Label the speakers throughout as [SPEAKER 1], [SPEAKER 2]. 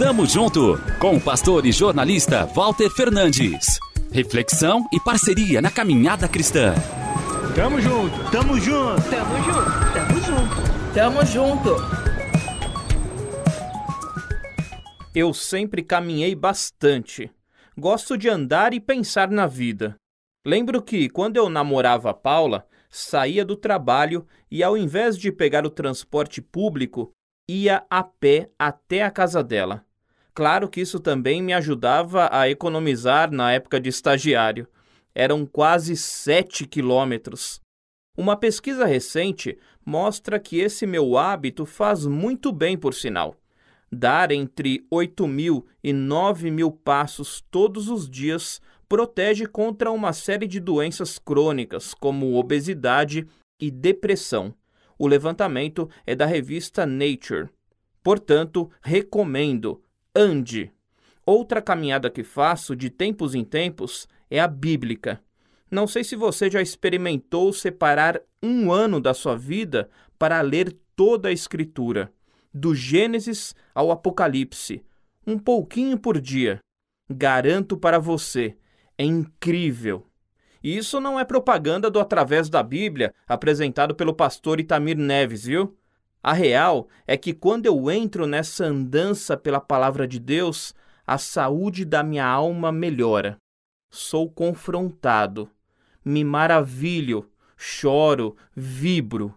[SPEAKER 1] Tamo junto com o pastor e jornalista Walter Fernandes. Reflexão e parceria na caminhada cristã.
[SPEAKER 2] Tamo junto, tamo junto,
[SPEAKER 3] tamo junto, tamo junto, tamo junto.
[SPEAKER 4] Eu sempre caminhei bastante. Gosto de andar e pensar na vida. Lembro que, quando eu namorava a Paula, saía do trabalho e, ao invés de pegar o transporte público, ia a pé até a casa dela. Claro que isso também me ajudava a economizar na época de estagiário. Eram quase 7 quilômetros. Uma pesquisa recente mostra que esse meu hábito faz muito bem, por sinal. Dar entre 8 mil e 9 mil passos todos os dias protege contra uma série de doenças crônicas, como obesidade e depressão. O levantamento é da revista Nature. Portanto, recomendo ande. Outra caminhada que faço de tempos em tempos é a bíblica. Não sei se você já experimentou separar um ano da sua vida para ler toda a Escritura, do Gênesis ao Apocalipse, um pouquinho por dia. Garanto para você, é incrível. E isso não é propaganda do Através da Bíblia, apresentado pelo pastor Itamir Neves, viu? A real é que quando eu entro nessa andança pela palavra de Deus, a saúde da minha alma melhora. Sou confrontado, me maravilho, choro, vibro.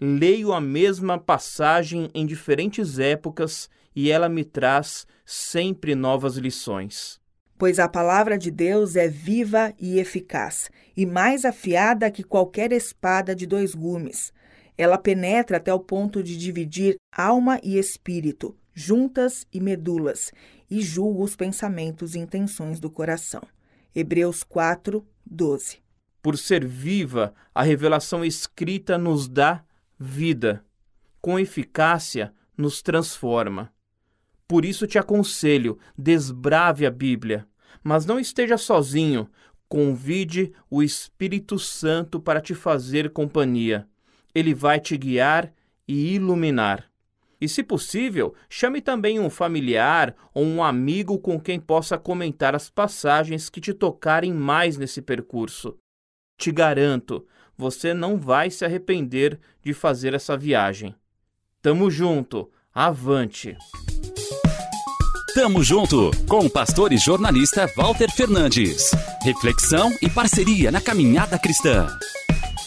[SPEAKER 4] Leio a mesma passagem em diferentes épocas e ela me traz sempre novas lições.
[SPEAKER 3] Pois a palavra de Deus é viva e eficaz, e mais afiada que qualquer espada de dois gumes ela penetra até o ponto de dividir alma e espírito, juntas e medulas, e julga os pensamentos e intenções do coração. Hebreus 4, 12.
[SPEAKER 4] Por ser viva, a revelação escrita nos dá vida. Com eficácia, nos transforma. Por isso te aconselho, desbrave a Bíblia, mas não esteja sozinho. Convide o Espírito Santo para te fazer companhia ele vai te guiar e iluminar. E, se possível, chame também um familiar ou um amigo com quem possa comentar as passagens que te tocarem mais nesse percurso. Te garanto, você não vai se arrepender de fazer essa viagem. Tamo junto, avante!
[SPEAKER 1] Tamo junto com o pastor e jornalista Walter Fernandes. Reflexão e parceria na caminhada cristã.